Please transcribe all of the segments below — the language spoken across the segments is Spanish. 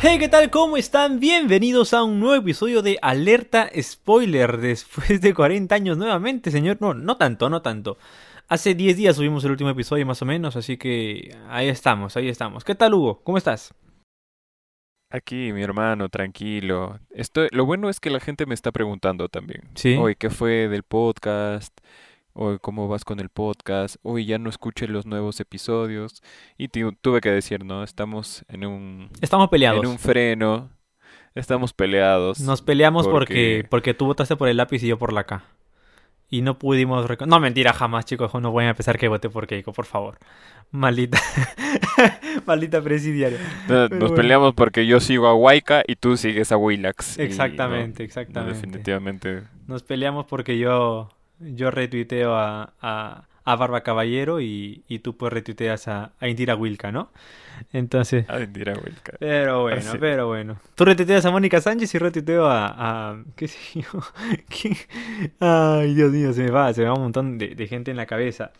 Hey, ¿qué tal? ¿Cómo están? Bienvenidos a un nuevo episodio de Alerta Spoiler después de 40 años nuevamente, señor. No, no tanto, no tanto. Hace 10 días subimos el último episodio más o menos, así que ahí estamos, ahí estamos. ¿Qué tal, Hugo? ¿Cómo estás? Aquí, mi hermano, tranquilo. Estoy, lo bueno es que la gente me está preguntando también. Sí. Hoy, ¿qué fue del podcast? Hoy, ¿cómo vas con el podcast? Hoy ya no escuché los nuevos episodios. Y tu- tuve que decir, ¿no? Estamos en un, Estamos peleados. en un freno. Estamos peleados. Nos peleamos porque... porque- porque tú votaste por el lápiz y yo por la K. Y no pudimos... No, mentira, jamás, chicos. No voy a empezar que voté por Keiko, por favor. Maldita... Maldita presidiaria. No, Nos bueno. peleamos porque yo sigo a Waika y tú sigues a Willax. Y no, Exactamente, no, exactamente. definitivamente. Nos peleamos porque yo, yo retuiteo a, a, a Barba Caballero y, y tú pues retuiteas a, a Indira Wilka, ¿no? Entonces, Ah, mentira, Wilka. pero bueno, sí. pero bueno. Tú retuiteas a Mónica Sánchez y retuiteo a, a ¿qué sé yo? ¿Quién? Ay, Dios mío, se me va, se me va un montón de, de gente en la cabeza.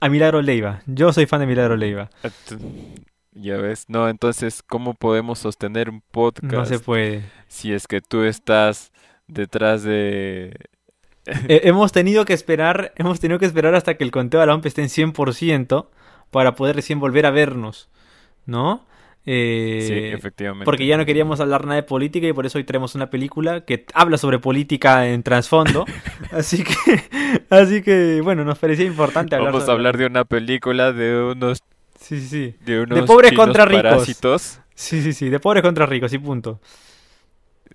A Milagro Leiva. Yo soy fan de Milagro Leiva. At- Ya ves, no, entonces, ¿cómo podemos sostener un podcast No se puede. si es que tú estás detrás de... Eh, hemos tenido que esperar, hemos tenido que esperar hasta que el conteo de la OMP esté en 100% para poder recién volver a vernos, ¿no? Eh, Sí, efectivamente. porque ya no queríamos hablar nada de política y por eso hoy traemos una película que habla sobre política en trasfondo. así que, así que, bueno, nos parecía importante hablar Vamos a hablar de una película de unos, Sí, sí, de unos pobres chinos contra ricos. parásitos. Sí, sí, sí, de pobres contra ricos y punto.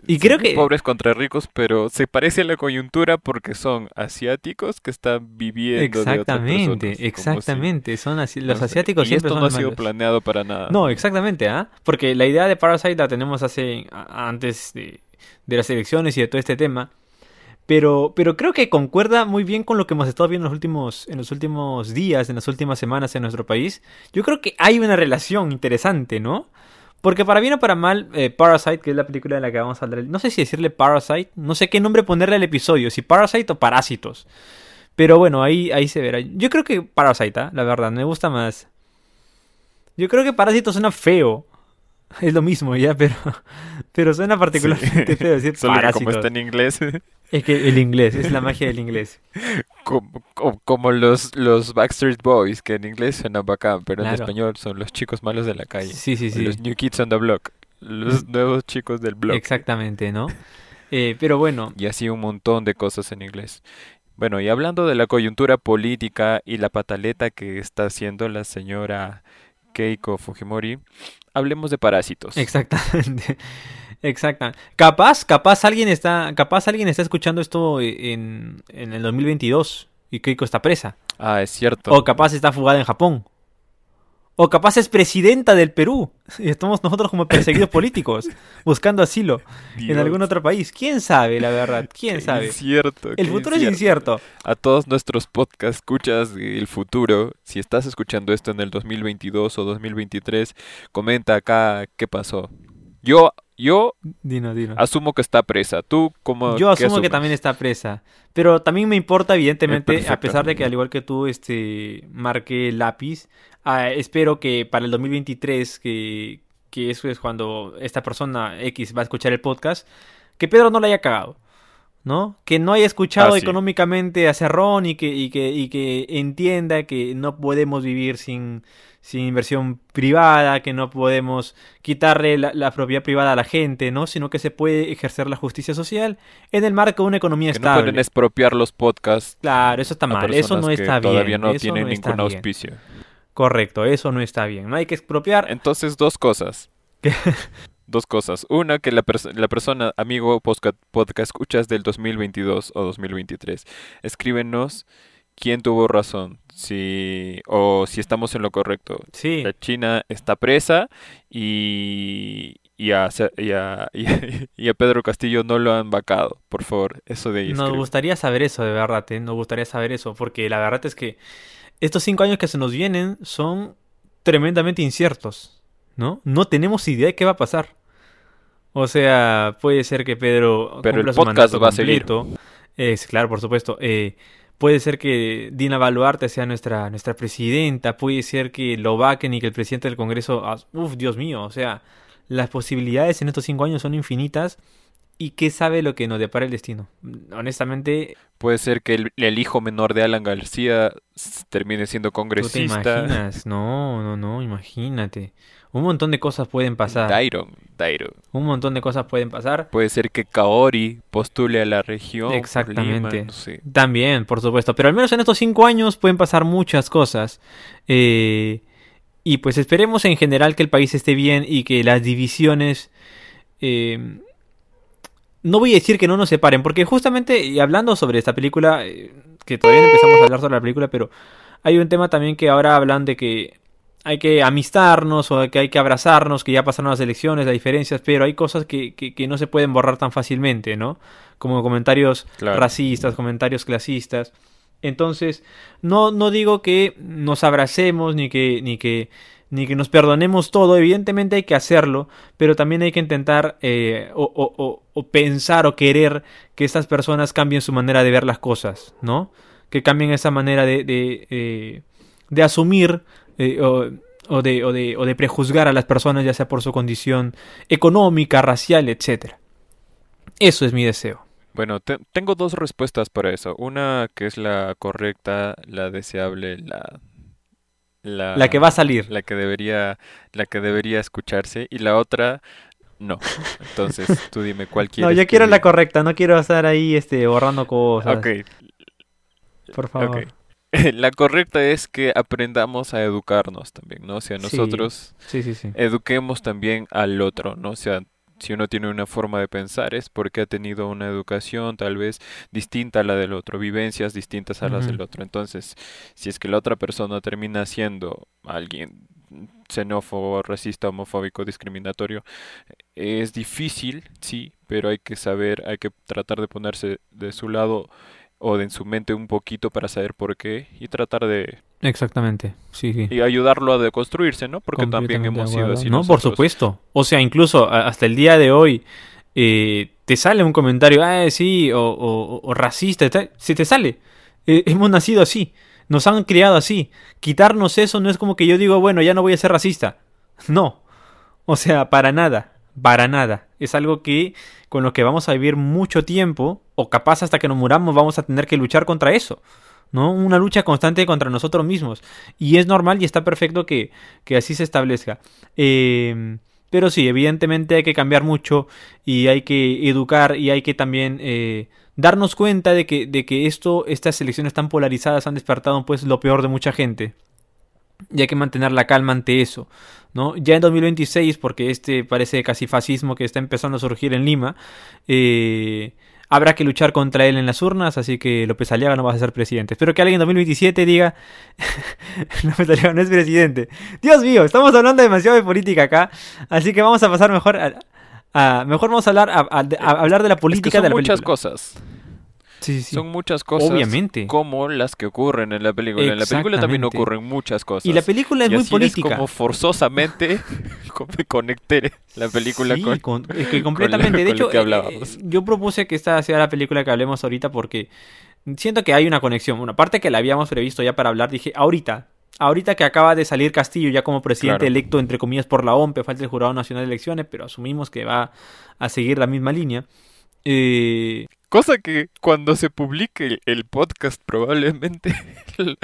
Y creo que... Pobres contra ricos, pero se parece a la coyuntura porque son asiáticos que están viviendo de otras Exactamente, personas, como si- exactamente. Son así, los no sé, asiáticos y siempre esto son no ha sido malos. planeado para nada. No, exactamente, ¿ah? Porque la idea de Parasite la tenemos hace antes de, de las elecciones y de todo este tema. Pero, pero creo que concuerda muy bien con lo que hemos estado viendo en los últimos, en los últimos días, en las últimas semanas en nuestro país. Yo creo que hay una relación interesante, ¿no? Porque para bien o para mal, eh, Parasite, que es la película de la que vamos a hablar, no sé si decirle Parasite, no sé qué nombre ponerle al episodio, si Parasite o Parásitos. Pero bueno, ahí, ahí se verá. Yo creo que Parasite, ¿ah? la verdad, me gusta más. Yo creo que Parásitos suena feo. Es lo mismo ya, pero, pero suena particularmente feo decir Solo que como está en inglés, Es que el inglés, es la magia del inglés. como, como- los, los Backstreet Boys, que en inglés suena bacán, pero en español son los chicos malos de la calle. Sí, sí, sí. Los New Kids on the Block. Los nuevos chicos del blog. Exactamente, ¿no? Eh, pero bueno, Y así un montón de cosas en inglés. Bueno, y hablando de la coyuntura política y la pataleta que está haciendo la señora Keiko Fujimori, hablemos de parásitos. exactamente. Exactamente. Capaz, capaz alguien está, capaz alguien está escuchando esto en, en el 2022 y Keiko está presa. Ah, es cierto. O capaz está fugada en Japón. O capaz es presidenta del Perú. Y estamos nosotros como perseguidos políticos, buscando asilo en algún otro país. ¿Quién sabe, la verdad? ¿Quién qué sabe? incierto, El futuro es incierto. A todos nuestros podcast escuchas el futuro, si estás escuchando esto en el 2022 o 2023, comenta acá qué pasó. Yo, yo Dino, dino. asumo que está presa. ¿Tú cómo Yo asumo que también está presa. Pero también me importa, evidentemente, a pesar de que al igual que tú, este, marqué lápiz, ah, espero que para el 2023, que, que eso es cuando esta persona X va a escuchar el podcast, que Pedro no le haya cagado. ¿No? Que no haya escuchado Ah, sí. económicamente a Cerrón y que, y, que, y que entienda que no podemos vivir sin, sin inversión privada, que no podemos quitarle la, la propiedad privada a la gente, ¿no? Sino que se puede ejercer la justicia social en el marco de una economía Que no estable. pueden expropiar los podcasts Claro, eso está mal, eso no está bien. todavía no eso tienen no ningún bien. auspicio. Correcto, eso no está bien. No hay que expropiar. Entonces, dos cosas. Dos cosas. Una, que la, la persona, amigo podcast, podcast escuchas del 2022 o 2023, escríbenos quién tuvo razón, si o si estamos en lo correcto. Sí, La China está presa y, y, a, y, a, y a- Pedro Castillo no lo han vacado. Por favor, eso de ahí nos escribe. gustaría saber eso, de verdad, ¿eh? Nos gustaría saber eso, porque la verdad es que estos cinco años que se nos vienen son tremendamente inciertos, ¿no? No tenemos idea de qué va a pasar. O sea, puede ser que Pedro Pero el su podcast va a seguir. Es claro, por supuesto. Eh, puede ser que Dina Baluarte sea nuestra, nuestra presidenta. Puede ser que lo vaquen y que el presidente del Congreso. Uf, Dios mío. O sea, las posibilidades en estos cinco años son infinitas y qué sabe lo que nos depara el destino. Honestamente, Puede ser que el, el hijo menor de Alan García termine siendo ¿tú te congresista. imaginas? No, no, no, imagínate. Un montón de cosas pueden pasar. Dairon, Dairon. Un montón de cosas pueden pasar. Puede ser que Kaori postule a la región. Exactamente. Lima, no sé. También, por supuesto. Pero al menos en estos cinco años pueden pasar muchas cosas. Eh, y pues esperemos en general que el país esté bien y que las divisiones... eh, no voy a decir que no nos separen, porque justamente, y hablando sobre esta película, eh, que todavía no empezamos a hablar sobre la película, pero hay un tema también que ahora hablan de que hay que amistarnos o que hay que abrazarnos, que ya pasaron las elecciones, las diferencias, pero hay cosas que, que, que no se pueden borrar tan fácilmente, ¿no? Como comentarios Claro. racistas, comentarios clasistas. Entonces, no, no digo que nos abracemos ni que, ni que, ni que nos perdonemos todo, evidentemente hay que hacerlo, pero también hay que intentar eh, o, o- o- o pensar o querer que estas personas cambien su manera de ver las cosas, ¿no? Que cambien esa manera de, de, eh, de asumir eh, o, o de, o, de, o de prejuzgar a las personas, ya sea por su condición económica, racial, etcétera. Eso es mi deseo. Bueno, te- tengo dos respuestas para eso. Una que es la correcta, la deseable, la, la, La que va a salir. la que debería, la que debería escucharse, y la otra, no. Entonces, tú dime cuál No, quieres. yo que quiero la correcta, no quiero estar ahí este, borrando cosas. Ok, Por favor. La correcta es que aprendamos a educarnos también, ¿no? O sea, nosotros Sí, sí, sí. eduquemos también al otro, ¿no? O sea, si uno tiene una forma de pensar es porque ha tenido una educación tal vez distinta a la del otro, vivencias distintas a las del otro. Entonces, si es que la otra persona termina siendo alguien xenófobo, racista, homofóbico, discriminatorio, es difícil, sí, pero hay que saber, hay que tratar de ponerse de su lado o de en su mente un poquito para saber por qué y tratar de Exactamente. Sí, sí. y ayudarlo a deconstruirse, ¿no? Porque también hemos sido así No, por supuesto. O sea, incluso hasta el día de hoy eh, te sale un comentario, ah, sí, o, o- o racista, se te sale. Eh, hemos nacido así. Nos han criado así. Quitarnos eso no es como que yo digo, bueno, ya no voy a ser racista. No. O sea, para nada. Para nada. Es algo que con lo que vamos a vivir mucho tiempo, o capaz hasta que nos muramos vamos a tener que luchar contra eso. ¿No? Una lucha constante contra nosotros mismos. Y es normal y está perfecto que, que así se establezca. Eh, pero sí, evidentemente hay que cambiar mucho y hay que educar y hay que también eh, darnos cuenta de que, de que esto, estas elecciones tan polarizadas han despertado pues lo peor de mucha gente. Y hay que mantener la calma ante eso, ¿no? Ya en 2026, porque este parece casi fascismo que está empezando a surgir en Lima, eh, habrá que luchar contra él en las urnas, así que López Aliaga no va a ser presidente. Espero que alguien en 2027 diga, López Aliaga no es presidente. Dios mío, estamos hablando demasiado de política acá, así que vamos a pasar mejor a... a- mejor vamos a hablar, a, a- a hablar de la Es que política son de la muchas película. cosas. Sí, sí. Son muchas cosas Obviamente. como las que ocurren en la película. En la película también ocurren muchas cosas. Y la película es Y muy así política. como forzosamente me conecté la película Sí, con... con- es que completamente. de hecho, eh, hablábamos. yo propuse que esta sea la película que hablemos ahorita porque siento que hay una conexión. Bueno, aparte que la habíamos previsto ya para hablar, dije, ahorita, ahorita que acaba de salir Castillo ya como presidente Claro. electo, entre comillas, por la OMP, falta el Jurado Nacional de Elecciones, pero asumimos que va a seguir la misma línea. Eh, Cosa que cuando se publique el, el podcast probablemente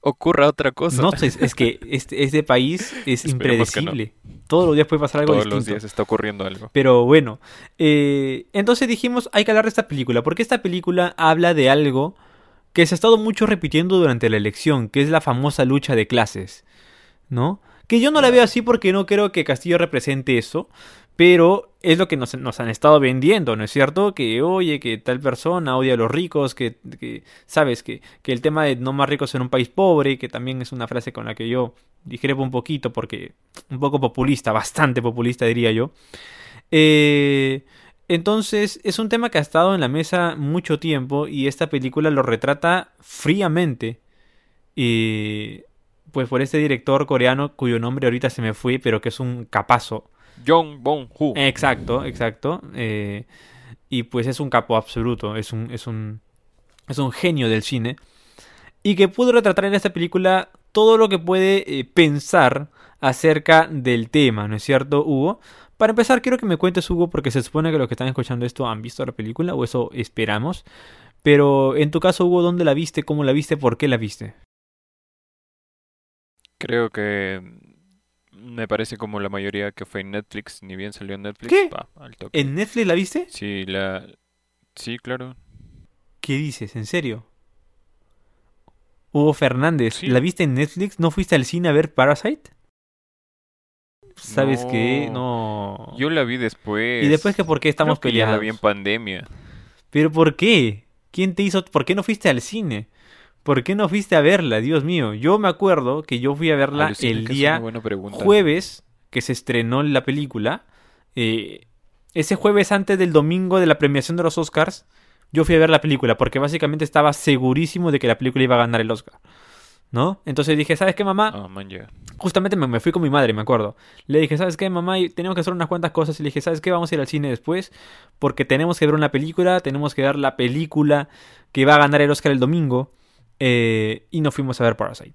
ocurra otra cosa. no sé, es que este, este país es Esperemos que no. impredecible. Todos los días puede pasar algo Todos distinto. los días está ocurriendo algo. Pero bueno, eh, entonces dijimos, hay que hablar de esta película, porque esta película habla de algo que se ha estado mucho repitiendo durante la elección, que es la famosa lucha de clases, ¿no? Que yo no la veo así porque no creo que Castillo represente eso, pero es lo que nos, han estado vendiendo, ¿no es cierto? Que, oye, que tal persona odia a los ricos, que, sabes, que, que el tema de no más ricos en un país pobre, que también es una frase con la que yo discrepo un poquito, porque un poco populista, bastante populista diría yo. Eh, entonces, es un tema que ha estado en la mesa mucho tiempo y esta película lo retrata fríamente. Y pues por este director coreano cuyo nombre ahorita se me fue, pero que es un capazo. Jong Bong-ho. Exacto, exacto. eh, y pues es un capo absoluto, es un, es un, es un genio del cine. Y que pudo retratar en esta película todo lo que puede eh, pensar acerca del tema, ¿no es cierto, Hugo? Para empezar, quiero que me cuentes, Hugo, porque se supone que los que están escuchando esto han visto la película, o eso esperamos. Pero en tu caso, Hugo, ¿dónde la viste? ¿Cómo la viste? ¿Por qué la viste? Creo que me parece como la mayoría que fue en Netflix, ni bien salió en Netflix. ¿Qué? pa, al toque. ¿En Netflix la viste? Sí, la... Sí, claro. ¿Qué dices? ¿En serio? Hugo Fernández, Sí. ¿la viste en Netflix? ¿No fuiste al cine a ver Parasite? ¿Sabes qué? No. Yo la vi después. ¿Y después que por qué estamos Creo que ya la peleados? vi en pandemia. ¿Pero por qué? ¿Quién te hizo? ¿Por qué no fuiste al cine? ¿Por qué no fuiste a verla? Dios mío. Yo me acuerdo que yo fui a verla Alucina el día jueves que se estrenó la película. Eh, ese jueves antes del domingo de la premiación de los Oscars, yo fui a ver la película porque básicamente estaba segurísimo de que la película iba a ganar el Oscar. ¿No? Entonces dije, ¿sabes qué, mamá? Man, ya. Justamente me, me fui con mi madre, me acuerdo. Le dije, ¿sabes qué, mamá? Y Tenemos que hacer unas cuantas cosas. Y le dije, ¿sabes qué? Vamos a ir al cine después. Porque tenemos que ver una película. Tenemos que ver la película que va a ganar el Oscar el domingo. Eh, y nos fuimos a ver Parasite.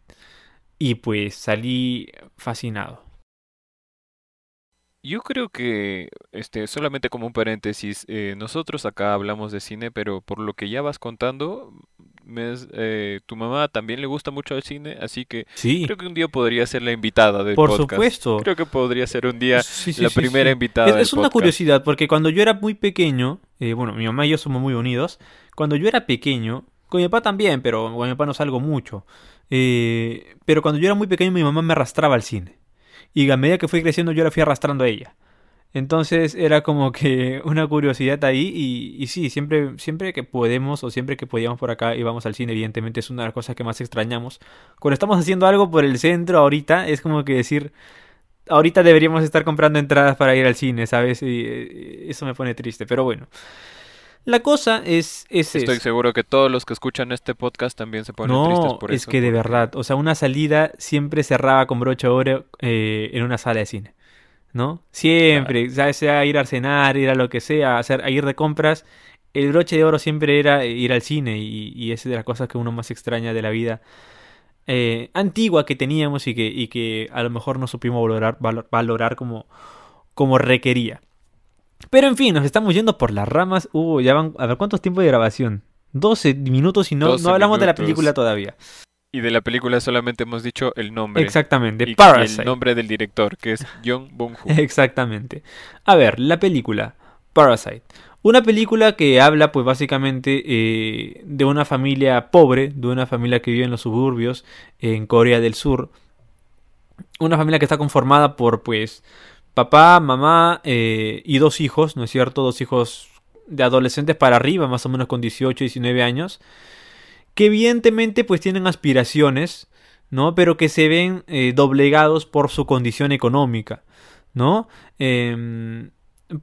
Y pues salí fascinado. Yo creo que, este, solamente como un paréntesis, eh, nosotros acá hablamos de cine, pero por lo que ya vas contando, me eh, tu mamá también le gusta mucho el cine, así que Sí, creo que un día podría ser la invitada del por podcast. supuesto. Creo que podría ser un día Sí, sí, la primera invitada Es, del es una podcast. curiosidad, porque cuando yo era muy pequeño, eh, bueno, mi mamá y yo somos muy unidos, cuando yo era pequeño, con mi papá también, pero con mi papá no salgo mucho, eh, pero cuando yo era muy pequeño mi mamá me arrastraba al cine, y a medida que fui creciendo yo la fui arrastrando a ella. Entonces era como que una curiosidad ahí y, y sí, siempre, siempre que podemos o siempre que podíamos por acá íbamos al cine, evidentemente es una de las cosas que más extrañamos. Cuando estamos haciendo algo por el centro ahorita, es como que decir, ahorita deberíamos estar comprando entradas para ir al cine, ¿sabes? Y eh, eso me pone triste, pero bueno. La cosa es, es Estoy seguro que todos los que escuchan este podcast también se ponen tristes por es eso. que de verdad, o sea, una salida siempre cerraba con broche de oro eh, en una sala de cine, ¿no? Siempre, ya sea ir a cenar, ir a lo que sea, hacer, a ir de compras, el broche de oro siempre era ir al cine y, y es de las cosas que uno más extraña de la vida eh, antigua que teníamos y que, y que a lo mejor no supimos valorar, valor- valorar como, como requería. Pero en fin, nos estamos yendo por las ramas. Uh, ya van, a ver, ¿cuántos tiempos de grabación? 12 minutos y no, 12 no hablamos de la película todavía. Y de la película solamente hemos dicho el nombre. Exactamente, Y, y Parasite. el nombre del director, que es Jung Bong-ho. Exactamente. A ver, la película Parasite. Una película que habla, pues básicamente, eh, de una familia pobre, de una familia que vive en los suburbios, en Corea del Sur. Una familia que está conformada por, pues, papá, mamá eh, y dos hijos, ¿no es cierto? Dos hijos de adolescentes para arriba, más o menos con 18, 19 años. Que evidentemente, pues, tienen aspiraciones, ¿no? Pero que se ven eh, doblegados por su condición económica. ¿no? Em,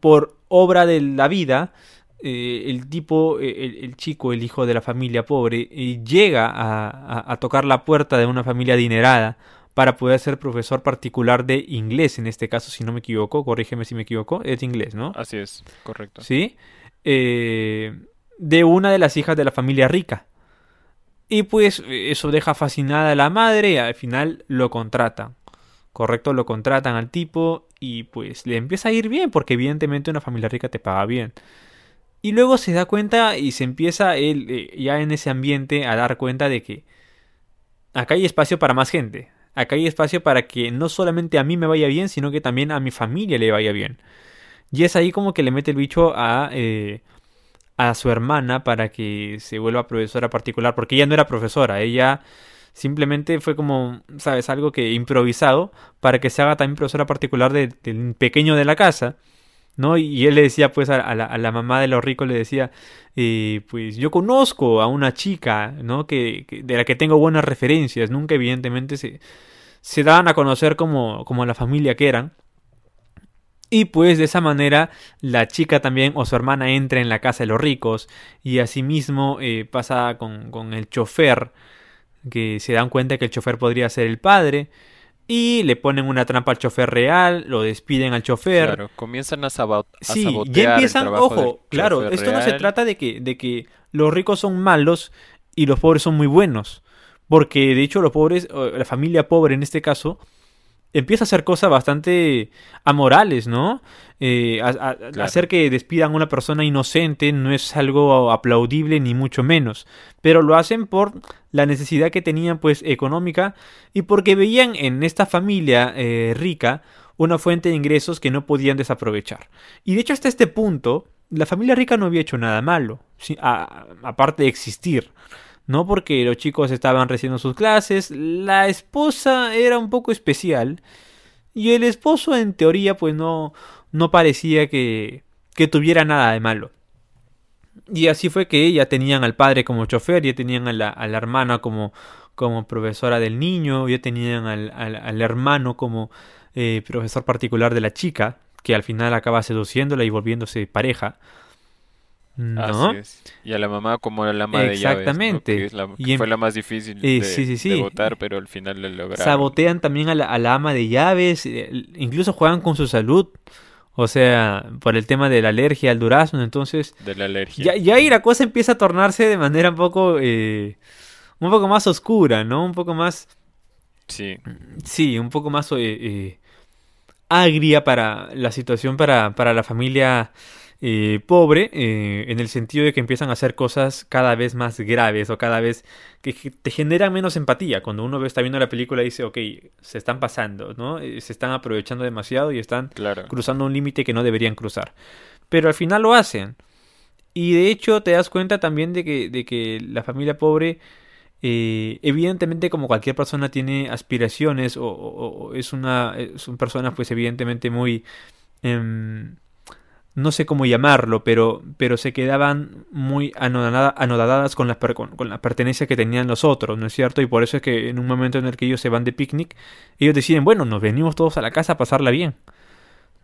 por obra de la vida, eh, el tipo, el, chico, el hijo de la familia pobre, llega a- a tocar la puerta de una familia adinerada para poder ser profesor particular de inglés, en este caso, si no me equivoco, corrígeme si me equivoco, es inglés, ¿no? Así es, correcto. ¿Sí? Eh, de una de las hijas de la familia rica. Y pues eso deja fascinada a la madre y al final lo contratan. Correcto, lo contratan al tipo y pues le empieza a ir bien porque evidentemente una familia rica te paga bien. Y luego se da cuenta y se empieza él eh, ya en ese ambiente a dar cuenta de que acá hay espacio para más gente. Acá hay espacio para que no solamente a mí me vaya bien, sino que también a mi familia le vaya bien. Y es ahí como que le mete el bicho a, eh, a su hermana para que se vuelva profesora particular, porque ella no era profesora, ella simplemente fue como, sabes, algo que improvisado para que se haga también profesora particular de- del pequeño de la casa. ¿No? Y él le decía pues a, la, a la mamá de los ricos, le decía, eh, pues yo conozco a una chica, ¿no? Que, que- de la que tengo buenas referencias, nunca evidentemente se, se daban a conocer como, como la familia que eran. Y pues de esa manera la chica también o su hermana entra en la casa de los ricos y asimismo eh, pasa con, con el chofer que se dan cuenta que el chofer podría ser el padre y le ponen una trampa al chofer real, lo despiden al chofer. Claro, comienzan a, Sí, sabotear ya el empiezan, del ojo, claro, esto no se trata de que, de que los ricos son malos y los pobres son muy buenos. Porque de hecho los pobres, la familia pobre en este caso, empieza a hacer cosas bastante amorales, ¿no? Eh, hacer que despidan a una persona inocente no es algo aplaudible ni mucho menos, pero lo hacen por la necesidad que tenían pues económica y porque veían en esta familia eh, rica una fuente de ingresos que no podían desaprovechar. Y de hecho hasta este punto la familia rica no había hecho nada malo, aparte de existir. No porque los chicos estaban recibiendo sus clases, la esposa era un poco especial y el esposo en teoría pues no, no parecía que, que tuviera nada de malo. Y así fue que ya tenían al padre como chofer, ya tenían a la, a la hermana como, como profesora del niño, ya tenían al, al, hermano como eh, profesor particular de la chica, que al final acaba seduciéndola y volviéndose pareja. ¿No? Y a la mamá como la ama de Exactamente. y fue la más difícil eh, de, votar, pero al final le lograron. Sabotean también a la, ama de llaves, eh, incluso juegan con su salud. O sea, por el tema de la alergia al durazno, entonces... De la alergia. Ya, ahí la cosa empieza a tornarse de manera un poco... Eh, un poco más oscura, ¿no? Un poco más... Sí. Sí, un poco más agria para la situación para, para la familia eh, pobre eh, en el sentido de que empiezan a hacer cosas cada vez más graves o cada vez que te generan menos empatía. Cuando uno está viendo la película y dice, ok, se están pasando, ¿no? Eh, se están aprovechando demasiado y están cruzando un límite que no deberían cruzar. Pero al final lo hacen. Y de hecho te das cuenta también de que, de que la familia pobre, evidentemente como cualquier persona tiene aspiraciones o, es una, son personas pues evidentemente muy... Em, no sé cómo llamarlo, pero, pero se quedaban muy anodadas con la, con, la pertenencia que tenían los otros, ¿no es cierto? Y por eso es que en un momento en el que ellos se van de picnic, ellos deciden, bueno, nos venimos todos a la casa a pasarla bien,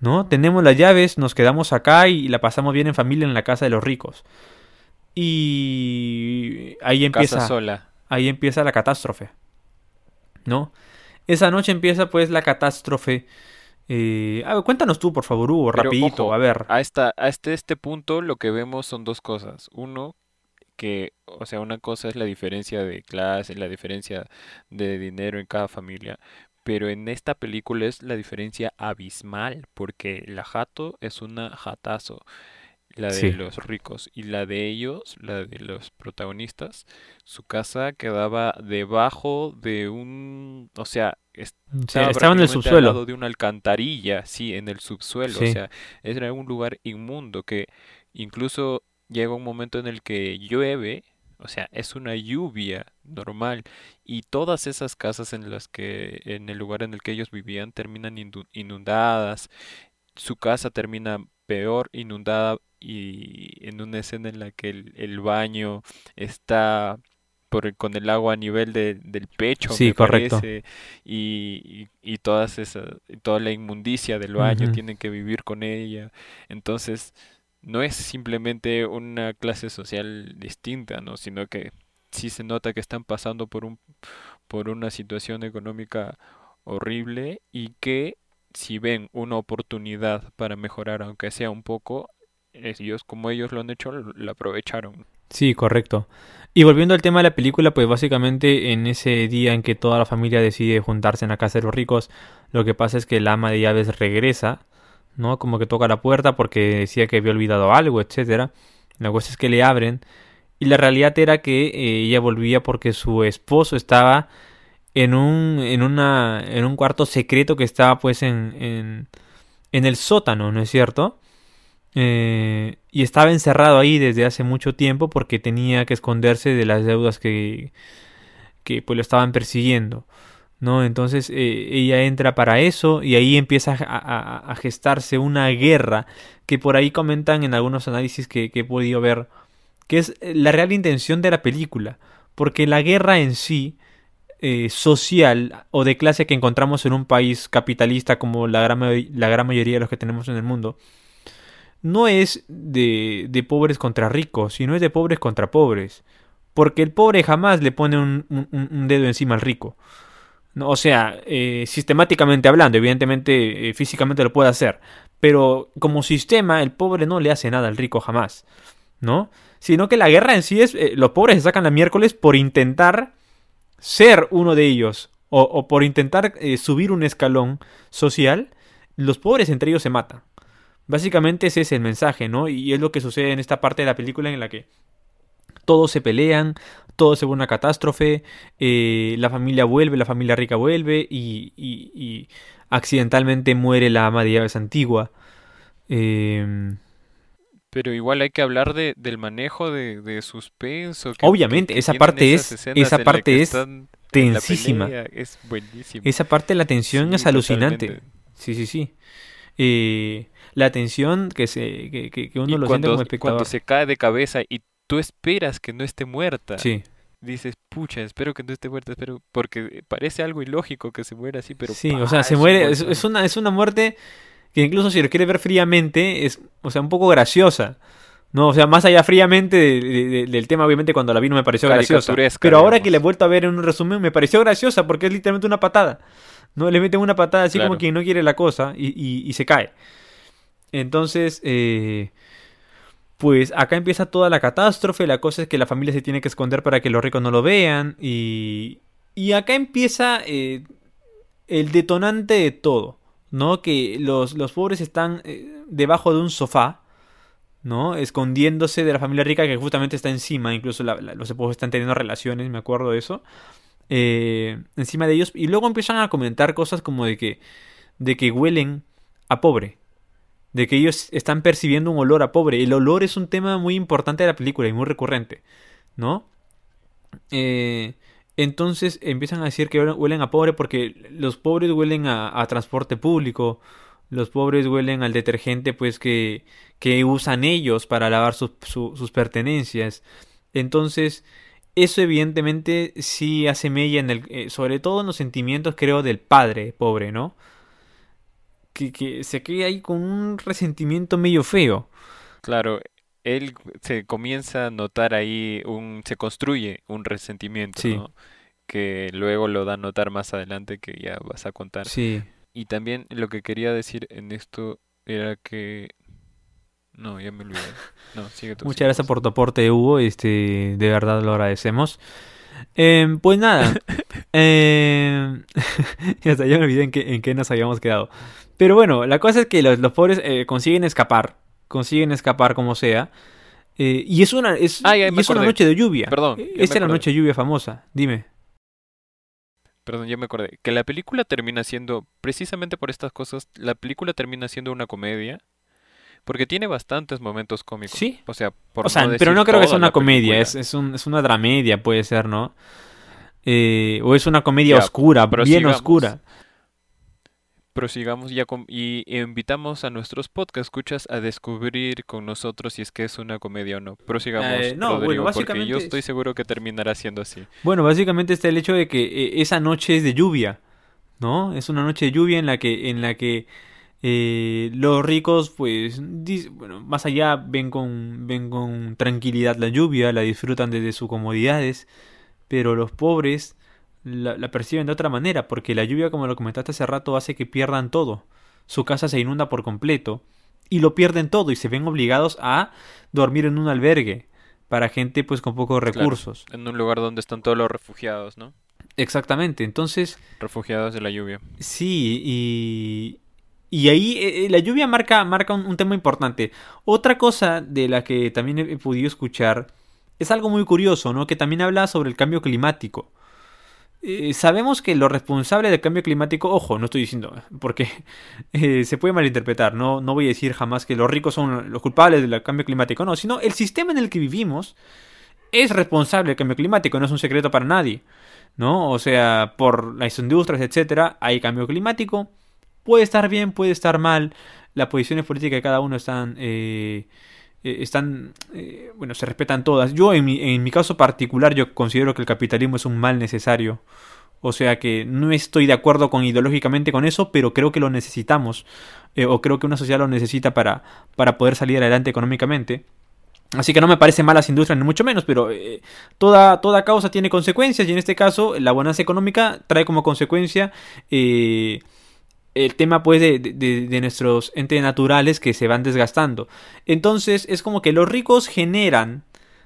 ¿no? Tenemos las llaves, nos quedamos acá y la pasamos bien en familia en la casa de los ricos. Y ahí empieza... sola. Ahí empieza la catástrofe, ¿no? Esa noche empieza pues la catástrofe eh, cuéntanos tú, por favor, Hugo, rapidito, a ver. A, esta, a este, este punto lo que vemos son dos cosas. Uno, que, o sea, una cosa es la diferencia de clase, la diferencia de dinero en cada familia, pero en esta película es la diferencia abismal, porque la jato es una jatazo la de los ricos y la de ellos, la de los protagonistas, su casa quedaba debajo de un, o sea, estaba, en el subsuelo, al lado de una alcantarilla, sí, en el subsuelo, o sea, era un lugar inmundo que incluso llega un momento en el que llueve, o sea, es una lluvia normal y todas esas casas en las que en el lugar en el que ellos vivían terminan inundadas, su casa termina peor inundada y en una escena en la que el, baño está por, con el agua a nivel de, del pecho, sí, correcto. y, y, todas esas, toda la inmundicia del baño tienen que vivir con ella. Entonces, no es simplemente una clase social distinta, ¿no? sino que sí se nota que están pasando por un por una situación económica horrible y que si ven una oportunidad para mejorar aunque sea un poco ellos como ellos lo han hecho lo aprovecharon. Sí, correcto. Y volviendo al tema de la película, pues básicamente en ese día en que toda la familia decide juntarse en la casa de los ricos, lo que pasa es que el ama de llaves regresa, ¿no? Como que toca la puerta porque decía que había olvidado algo, etcétera. La cosa es que le abren y la realidad era que eh, ella volvía porque su esposo estaba en un en una en un cuarto secreto que estaba pues en, en el sótano, ¿no es cierto? Eh, y estaba encerrado ahí desde hace mucho tiempo porque tenía que esconderse de las deudas que, que pues lo estaban persiguiendo. ¿no? Entonces eh, ella entra para eso y ahí empieza a, gestarse una guerra que por ahí comentan en algunos análisis que, he podido ver que es la real intención de la película. Porque la guerra en sí, eh, social o de clase que encontramos en un país capitalista como la gran, la gran mayoría de los que tenemos en el mundo, no es de, pobres contra ricos, sino es de pobres contra pobres. Porque el pobre jamás le pone un, dedo encima al rico. O sea, eh, sistemáticamente hablando, evidentemente eh, físicamente lo puede hacer. Pero como sistema, el pobre no le hace nada al rico jamás. ¿No? Sino que la guerra en sí es. Eh, los pobres se sacan la miércoles por intentar ser uno de ellos o, por intentar subir un escalón social, los pobres entre ellos se matan. Básicamente ese es el mensaje, ¿no? Y es lo que sucede en esta parte de la película en la que todos se pelean, todo se vuelve una catástrofe, eh, la familia vuelve, la familia rica vuelve y, accidentalmente muere la ama de llaves antigua. Em, pero igual hay que hablar de, del manejo de, suspenso. Obviamente, esa parte es, esa parte es tensísima. es buenísima. Esa parte de la tensión es alucinante. Sí, sí, sí. Eh, la tensión que, se, que, que uno lo siente como espectador. Cuando se cae de cabeza y tú esperas que no esté muerta. Sí. Dices, pucha, espero que no esté muerta, espero, porque parece algo ilógico que se muera así, pero... Sí, o sea, se muere, es, una, es una muerte que incluso si lo quiere ver fríamente, es, o sea, un poco graciosa. No, o sea, más allá fríamente del tema, obviamente cuando la vi no me pareció graciosa. Pero ahora que le he vuelto a ver en un resumen, me pareció graciosa porque es literalmente una patada. No, le meten una patada así como quien no quiere la cosa y, y se cae. Entonces, eh, pues acá empieza toda la catástrofe. La cosa es que la familia se tiene que esconder para que los ricos no lo vean. Y, y acá empieza eh, el detonante de todo. ¿No? Que los, los pobres están eh, debajo de un sofá. ¿no? Escondiéndose de la familia rica que justamente está encima. Incluso los pobres están teniendo relaciones, me acuerdo de eso. Eh, encima de ellos. Y luego empiezan a comentar cosas como de que. de que huelen a pobre de que ellos están percibiendo un olor a pobre. El olor es un tema muy importante de la película y muy recurrente, ¿no? Eh, entonces empiezan a decir que huelen a pobre porque los pobres huelen a, transporte público, los pobres huelen al detergente pues que, que usan ellos para lavar sus pertenencias. Entonces, eso evidentemente sí hace mella en el, eh, sobre todo en los sentimientos creo del padre pobre, ¿no? Que, se queda ahí con un resentimiento medio feo. Claro, él se comienza a notar ahí un se construye un resentimiento ¿no? que luego lo da a notar más adelante que ya vas a contar. Sí. Y también lo que quería decir en esto era que no ya me olvidé. No sigue muchas gracias por tu aporte Hugo este de verdad lo agradecemos. Em, pues nada eh, hasta ya me olvidé en qué, en qué nos habíamos quedado pero bueno, la cosa es que los, pobres eh, consiguen escapar. Consiguen escapar como sea. Eh, y es una, es, ah, es una noche de lluvia. Perdón. Esta es la noche de lluvia famosa. Dime. Perdón, ya me acordé. Que la película termina siendo, precisamente por estas cosas, la película termina siendo una comedia. Porque tiene bastantes momentos cómicos. Sí. O sea, por o sea pero no creo que sea una comedia. Es, es, un, es, una dramedia, puede ser, ¿no? Eh, o es una comedia oscura, bien oscura prosigamos ya con, y invitamos a nuestros podcast escuchas a descubrir con nosotros si es que es una comedia o no. Prosigamos, eh, no, bueno, porque yo estoy seguro que terminará siendo así. Bueno, básicamente está el hecho de que eh, esa noche es de lluvia, ¿no? Es una noche de lluvia en la que en la que eh, los ricos, pues, bueno, más allá ven con ven con tranquilidad la lluvia, la disfrutan desde sus comodidades, pero los pobres la, perciben de otra manera, porque la lluvia, como lo comentaste hace rato, hace que pierdan todo. Su casa se inunda por completo y lo pierden todo y se ven obligados a dormir en un albergue para gente pues con pocos recursos. en un lugar donde están todos los refugiados, ¿no? Exactamente, entonces... Refugiados de la lluvia. Sí, y... Y ahí eh, eh, la lluvia marca, marca un, tema importante. Otra cosa de la que también he podido escuchar es algo muy curioso, ¿no? Que también habla sobre el cambio climático. Eh, sabemos que lo responsable del cambio climático, ojo, no estoy diciendo, porque eh, se puede malinterpretar, no, no voy a decir jamás que los ricos son los culpables del cambio climático, no, sino el sistema en el que vivimos es responsable del cambio climático, no es un secreto para nadie, ¿no? O sea, por las industrias, etcétera, hay cambio climático, puede estar bien, puede estar mal, las posiciones políticas de cada uno están... Eh, eh, están, eh, bueno, se respetan todas. Yo en mi, en mi caso particular yo considero que el capitalismo es un mal necesario. O sea que no estoy de acuerdo con ideológicamente con eso, pero creo que lo necesitamos. Eh, o creo que una sociedad lo necesita para, para poder salir adelante económicamente. Así que no me parece malas industrias, ni mucho menos, pero toda, toda causa tiene consecuencias y en este caso la bonanza económica trae como consecuencia el tema pues de, de, nuestros entes naturales que se van desgastando. Entonces es como que los ricos generan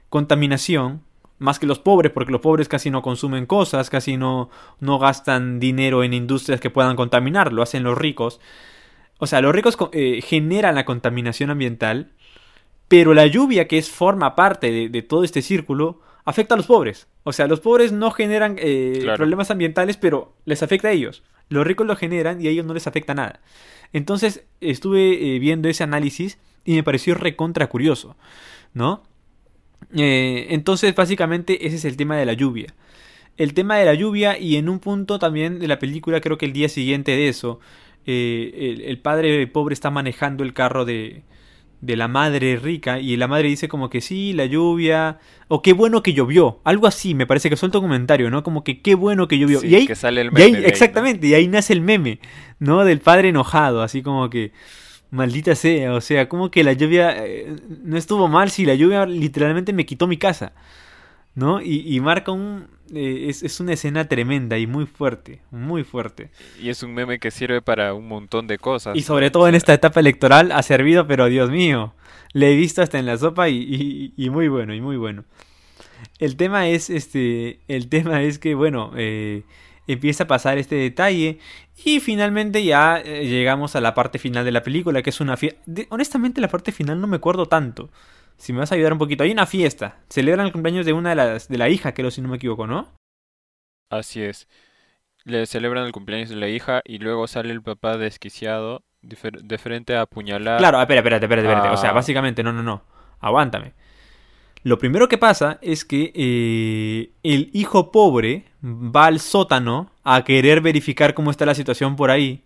contaminación, más que los pobres, porque los pobres casi no consumen cosas, casi no, no gastan dinero en industrias que puedan contaminar, lo hacen los ricos. O sea, los ricos eh, generan la contaminación ambiental, pero la lluvia, que es forma parte de, todo este círculo, afecta a los pobres. O sea, los pobres no generan eh, problemas ambientales, pero les afecta a ellos. Los ricos lo generan y a ellos no les afecta nada. Entonces estuve eh, viendo ese análisis y me pareció recontra curioso, ¿no? Eh, entonces básicamente ese es el tema de la lluvia. El tema de la lluvia y en un punto también de la película, creo que el día siguiente de eso, eh, el, padre pobre está manejando el carro de, de la madre rica y la madre dice como que sí, la lluvia, o qué bueno que llovió, algo así, me parece que suelta un comentario, ¿no? Como que qué bueno que llovió. y ahí, que sale el meme exactamente, y ahí nace el meme, ¿no? Del padre enojado, así como que maldita sea, o sea, como que la lluvia eh, no estuvo mal si la lluvia literalmente me quitó mi casa, ¿no? Y, marca un... Eh, es, es, una escena tremenda y muy fuerte, muy fuerte. Y es un meme que sirve para un montón de cosas. Y sobre todo en esta etapa electoral ha servido, pero Dios mío, le he visto hasta en la sopa y, y, muy bueno, y muy bueno. El tema es, este, el tema es que, bueno, eh, empieza a pasar este detalle y finalmente ya eh, llegamos a la parte final de la película, que es una fiesta. Honestamente, la parte final no me acuerdo tanto. Si me vas a ayudar un poquito. Hay una fiesta. Celebran el cumpleaños de una de las de la hija, creo, si no me equivoco, ¿no? Así es. Le celebran el cumpleaños de la hija y luego sale el papá desquiciado de frente a apuñalar. Claro, espera, espérate, espérate, espérate. O sea, básicamente, no, no, no. Aguántame. Lo primero que pasa es que eh, el hijo pobre va al sótano a querer verificar cómo está la situación por ahí,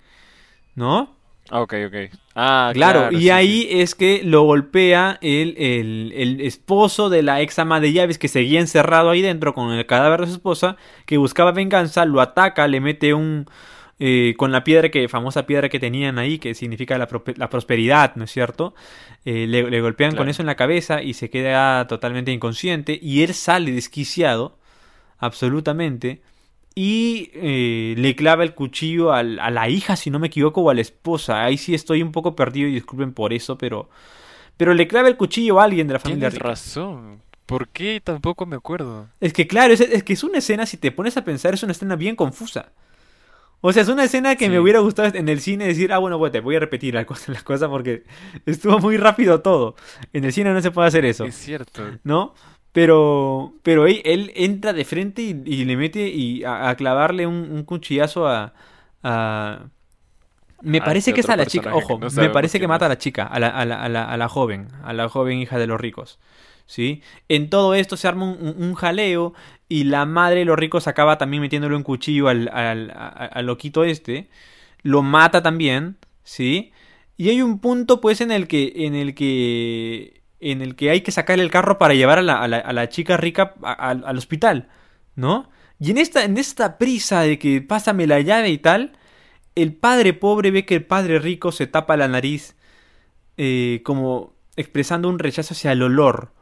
¿no? Ah, ok, ok. Ah, claro. y ahí es que lo golpea el, el, esposo de la ex ama de llaves que seguía encerrado ahí dentro con el cadáver de su esposa, que buscaba venganza, lo ataca, le mete un... Eh, con la piedra que, famosa piedra que tenían ahí, que significa la, prosperidad, ¿no es cierto? Eh, le, golpean con eso en la cabeza y se queda totalmente inconsciente y él sale desquiciado, absolutamente y eh, le clava el cuchillo a la hija, si no me equivoco, o a la esposa. Ahí sí estoy un poco perdido y disculpen por eso, pero. Pero le clava el cuchillo a alguien de la familia. Tienes razón. ¿Por qué? Tampoco me acuerdo. Es que claro, es, que es una escena, si te pones a pensar, es una escena bien confusa. O sea, es una escena que me hubiera gustado en el cine decir, ah, bueno, te voy a repetir la cosa, la cosa porque estuvo muy rápido todo. En el cine no se puede hacer eso. Es cierto. ¿No? Pero, pero él, entra de frente y, le mete y a, clavarle un, cuchillazo a, Me parece que es a la chica, ojo, me parece que mata a la chica, a la, a, la, a, la, joven, a la joven hija de los ricos. ¿Sí? En todo esto se arma un, jaleo y la madre de los ricos acaba también metiéndole un cuchillo al, al, al, loquito este. Lo mata también, ¿sí? Y hay un punto pues en el que, en el que en el que hay que sacar el carro para llevar a la, chica rica al hospital, ¿no? Y en esta, en esta prisa de que pásame la llave y tal, el padre pobre ve que el padre rico se tapa la nariz eh, como expresando un rechazo hacia el olor,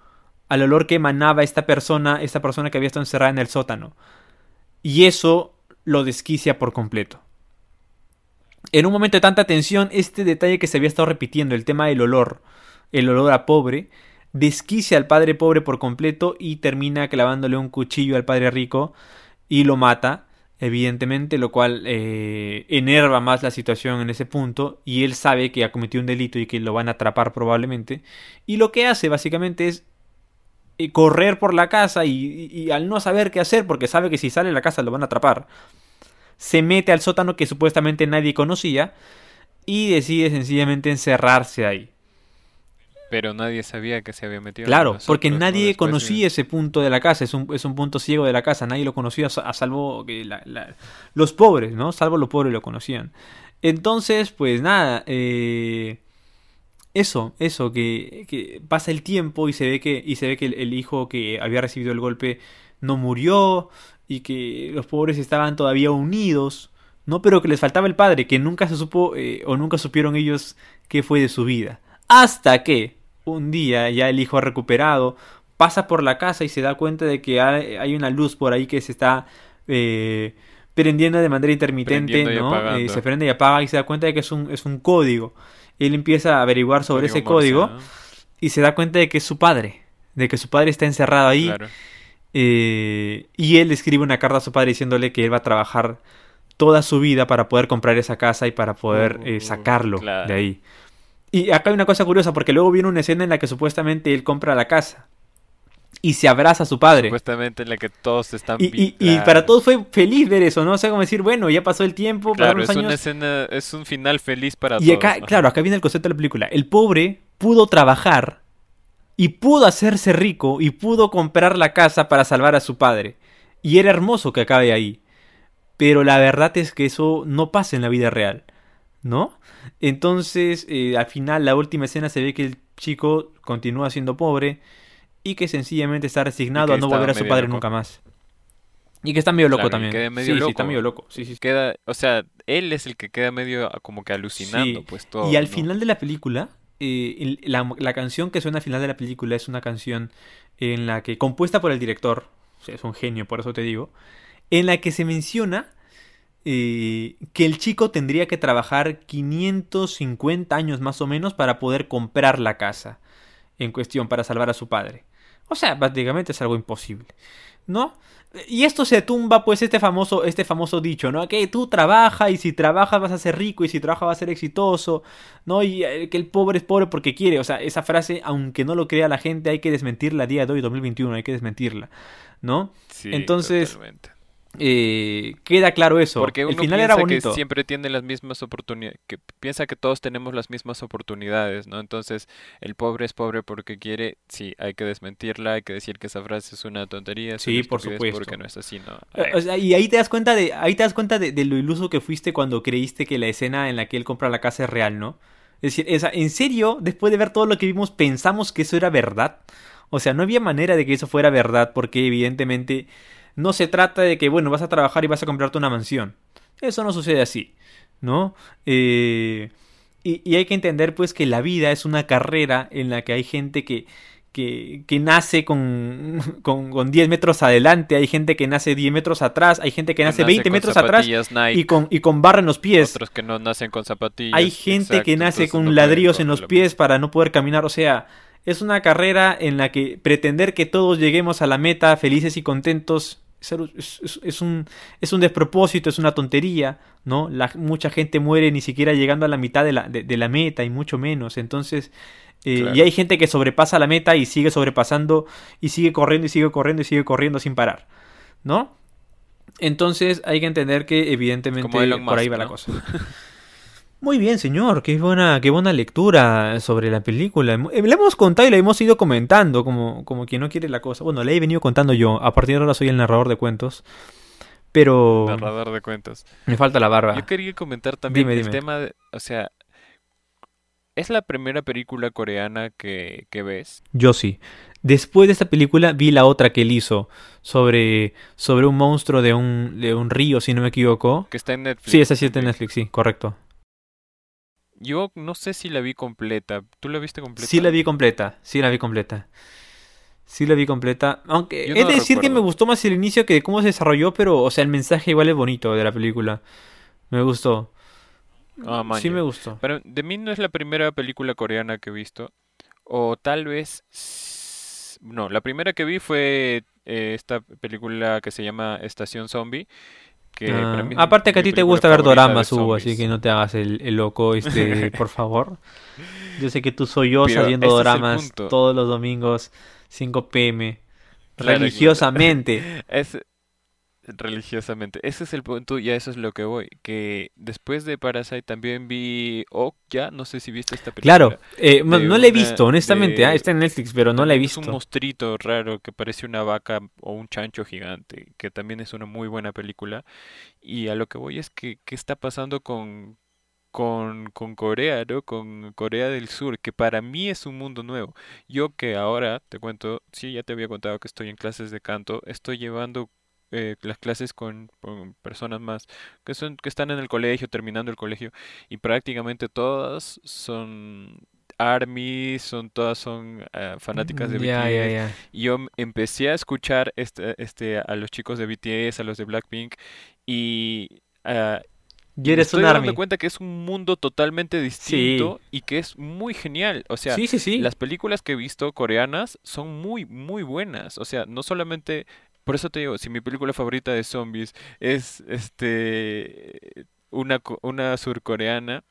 al olor que emanaba esta persona, esta persona que había estado encerrada en el sótano. Y eso lo desquicia por completo. En un momento de tanta tensión, este detalle que se había estado repitiendo, el tema del olor, el olor a pobre, desquicia al padre pobre por completo y termina clavándole un cuchillo al padre rico y lo mata, evidentemente, lo cual eh, enerva más la situación en ese punto y él sabe que ha cometido un delito y que lo van a atrapar probablemente. Y lo que hace básicamente es eh, correr por la casa y, al no saber qué hacer porque sabe que si sale de la casa lo van a atrapar se mete al sótano que supuestamente nadie conocía y decide sencillamente encerrarse ahí pero nadie sabía que se había metido. Claro, porque nadie conocía ese punto de la casa, es un, es un punto ciego de la casa, nadie lo conocía a salvo que los pobres, ¿no? Salvo los pobres lo conocían. Entonces, pues nada, eh, eso, eso, que, pasa el tiempo y se ve que, y se ve que el, hijo que había recibido el golpe no murió y que los pobres estaban todavía unidos, ¿no? Pero que les faltaba el padre, que nunca se supo eh, o nunca supieron ellos qué fue de su vida. Hasta que, un día ya el hijo ha recuperado, pasa por la casa y se da cuenta de que hay una luz por ahí que se está eh, prendiendo de manera intermitente, ¿no? Eh, se prende y apaga y se da cuenta de que es un, es un código. Él empieza a averiguar sobre ese código y se da cuenta de que es su padre, de que su padre está encerrado ahí. Eh, y él escribe una carta a su padre diciéndole que él va a trabajar toda su vida para poder comprar esa casa y para poder eh, Uh, sacarlo claro. de ahí. Y acá hay una cosa curiosa porque luego viene una escena en la que supuestamente él compra la casa y se abraza a su padre. Supuestamente en la que todos están Y, y- y para todos fue feliz ver eso, ¿no? O sea, como decir, bueno, ya pasó el tiempo, Claro, es los una años. escena, es un final feliz para Y todos. acá, ajá. claro, acá viene el concepto de la película. El pobre pudo trabajar y pudo hacerse rico y pudo comprar la casa para salvar a su padre. Y era hermoso que acabe ahí. Pero la verdad es que eso no pasa en la vida real, ¿no? Entonces, eh, al final, la última escena se ve que el chico continúa siendo pobre y que sencillamente está resignado que a no volver a su padre loco. nunca más. Y que está medio loco Claro, también. queda medio sí, sí, loco. está medio loco. Sí, sí, sí. Queda, o sea, él es el que queda medio ah, como que alucinando, Sí, pues todo. y al ¿no? final de la película, eh, la, la canción que suena al final de la película es una canción en la que, compuesta por el director, o sea, es un genio, por eso te digo, en la que se menciona eh, que el chico tendría que trabajar 550 años más o menos para poder comprar la casa en cuestión, para salvar a su padre. O sea, prácticamente es algo imposible, ¿no? Y esto se tumba, pues, este famoso, este famoso dicho, ¿no? Que tú trabajas y si trabajas vas a ser rico y si trabajas vas a ser exitoso, ¿no? Y eh, que el pobre es pobre porque quiere. O sea, esa frase, aunque no lo crea la gente, hay que desmentirla a día de hoy, 2021, hay que desmentirla, ¿no? Sí, entonces, totalmente. Eh, queda claro eso. Porque el uno final piensa era bonito. que siempre tiene las mismas oportunidades, que piensa que todos tenemos las mismas oportunidades, ¿no? Entonces, el pobre es pobre porque quiere, sí, hay que desmentirla, hay que decir que esa frase es una tontería, es Sí, una por supuesto. porque no es así, ¿no? Eh, O sea, y ahí te das cuenta de, ahí te das cuenta de, de lo iluso que fuiste cuando creíste que la escena en la que él compra la casa es real, ¿no? Es decir, esa- en serio, después de ver todo lo que vimos, pensamos que eso era verdad. O sea, no había manera de que eso fuera verdad, porque evidentemente no se trata de que, bueno, vas a trabajar y vas a comprarte una mansión. Eso no sucede así, ¿no? Eh, y, y hay que entender, pues, que la vida es una carrera en la que hay gente que, que, que nace con, con, con 10 metros adelante, hay gente que nace 10 metros atrás, hay gente que nace 20 con metros atrás Nike, y con, y con barra en los pies. otros que no nacen con zapatillas. Hay gente que nace con no ladrillos en los pies para no poder caminar. O sea, es una carrera en la que pretender que todos lleguemos a la meta felices y contentos es, es- es- es un, es un despropósito, es una tontería, ¿no? La, mucha gente muere ni siquiera llegando a la mitad de la, de, de la meta y mucho menos. Entonces, eh, Claro. y hay gente que sobrepasa la meta y sigue sobrepasando y sigue corriendo y sigue corriendo y sigue corriendo sin parar, ¿no? Entonces hay que entender que evidentemente por ahí va la cosa. Muy bien, señor, qué buena, qué buena lectura sobre la película. Eh, Le hemos contado y la hemos ido comentando, como, como quien no quiere la cosa. Bueno, la he venido contando yo. A partir de ahora soy el narrador de cuentos. Pero Narrador de cuentos. me falta la barba. Yo quería comentar también Dime, el dime. tema, de- o sea, ¿es la primera película coreana que, que ves? Yo sí. Después de esta película vi la otra que él hizo sobre, sobre un monstruo de un, de un río, si no me equivoco. Que está en Netflix. Sí, esa sí está en. Netflix, sí, correcto. Yo no sé si la vi completa. ¿Tú la viste completa? Sí la vi completa, sí la vi completa. Sí la vi completa. Aunque no de decir que me gustó más el inicio que cómo se desarrolló, pero, o sea, el mensaje igual es bonito de la película. Me gustó. Ah, sí me gustó. Pero de mí no es la primera película coreana que he visto. O tal vez... No, la primera que vi fue eh, esta película que se llama Estación Zombie. Que Ah, mí aparte que a ti te gusta ver doramas, Hugo, así que no te hagas el, el loco, este, por favor. Yo sé que tú soy yo Pero viendo doramas todos los domingos, 5 pm, Claro, religiosamente. Es religiosamente. Ese es el punto y a eso es lo que voy. Que después de Parasite también vi ya no sé si viste esta película. Claro, eh, no, la he visto, honestamente, de- ah, está en Netflix, pero no la he También Es un visto. monstruito raro que parece una vaca o un chancho gigante, que también es una muy buena película. Y a lo que voy es que qué está pasando con, con, con Corea, ¿no? Con Corea del Sur, que para mí es un mundo nuevo. Yo que ahora, te cuento, sí, ya te había contado que estoy en clases de canto, estoy llevando eh, las clases con, con personas más que son, que están en el colegio, terminando el colegio, y prácticamente todas son ARMY, son todas son ah, fanáticas de ya, BTS. Y yo empecé a escuchar este, este, a los chicos de BTS, a los de Blackpink, y ah, Y eres estoy un dando army. cuenta que es un mundo totalmente distinto y que es muy genial. O sea, Sí, sí, sí. las películas que he visto coreanas son muy, muy buenas. O sea, no solamente... Por eso te digo, si mi película favorita de zombies es este una, una surcoreana,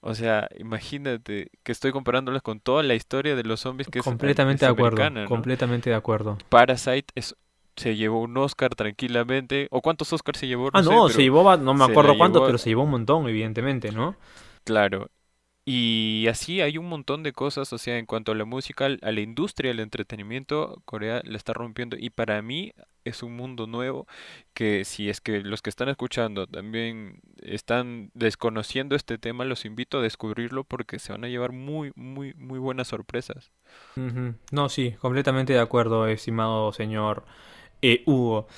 o sea, imagínate que estoy comparándolas con toda la historia de los zombies que es, Completamente es de acuerdo. Completamente de acuerdo. Parasite es, se llevó un Oscar tranquilamente. ¿O cuántos Oscars se llevó? Ah, No sé, no, se llevó, no me acuerdo cuántos, pero se llevó un montón, evidentemente, ¿no? claro. Y así hay un montón de cosas, o sea, en cuanto a la música, a la industria del entretenimiento, Corea la está rompiendo. Y para mí es un mundo nuevo que si es que los que están escuchando también están desconociendo este tema, los invito a descubrirlo porque se van a llevar muy, muy, muy buenas sorpresas. No, sí, completamente de acuerdo, estimado señor eh, Hugo.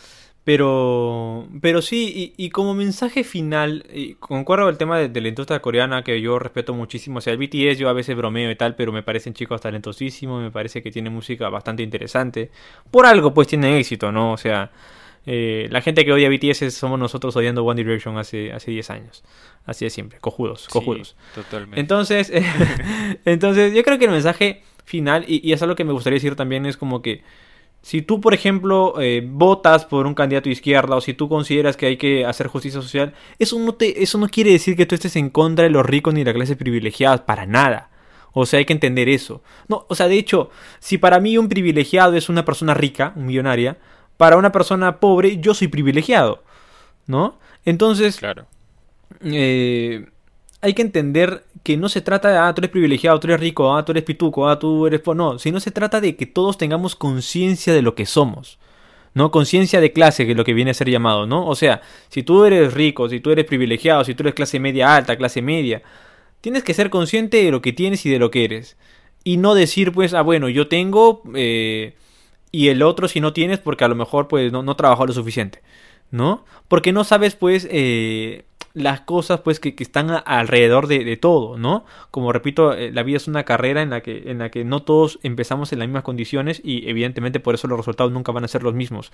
Pero, pero sí, y, y como mensaje final, y concuerdo con el tema de, de la industria coreana que yo respeto muchísimo. O sea, el BTS yo a veces bromeo y tal, pero me parecen chicos talentosísimos, me parece que tienen música bastante interesante. Por algo, pues tienen éxito, ¿no? O sea, eh, la gente que odia BTS somos nosotros odiando One Direction hace, hace 10 años. Así de siempre, cojudos, Sí, cojudos. totalmente. Entonces, entonces yo creo que el mensaje final, y, y es algo que me gustaría decir también, es como que si tú, por ejemplo, eh, votas por un candidato de izquierda o si tú consideras que hay que hacer justicia social, eso no, te, eso no quiere decir que tú estés en contra de los ricos ni de la clase privilegiada, para nada. O sea, hay que entender eso. No, o sea, de hecho, si para mí un privilegiado es una persona rica, un millonaria, para una persona pobre yo soy privilegiado, ¿no? Entonces, Claro. eh, hay que entender que no se trata de, ah, tú eres privilegiado, tú eres rico, ah, tú eres pituco, ah, tú eres... po-". No, sino se trata de que todos tengamos conciencia de lo que somos. ¿No? Conciencia de clase, que es lo que viene a ser llamado, ¿no? O sea, si tú eres rico, si tú eres privilegiado, si tú eres clase media alta, clase media, tienes que ser consciente de lo que tienes y de lo que eres. Y no decir, pues, ah, bueno, yo tengo eh, y el otro si no tienes porque a lo mejor, pues, no, no trabajó lo suficiente. ¿no? Porque no sabes, pues, eh, las cosas, pues, que, que están a- alrededor de, de todo, ¿no? Como repito, eh, la vida es una carrera en la, que, en la que no todos empezamos en las mismas condiciones y evidentemente por eso los resultados nunca van a ser los mismos.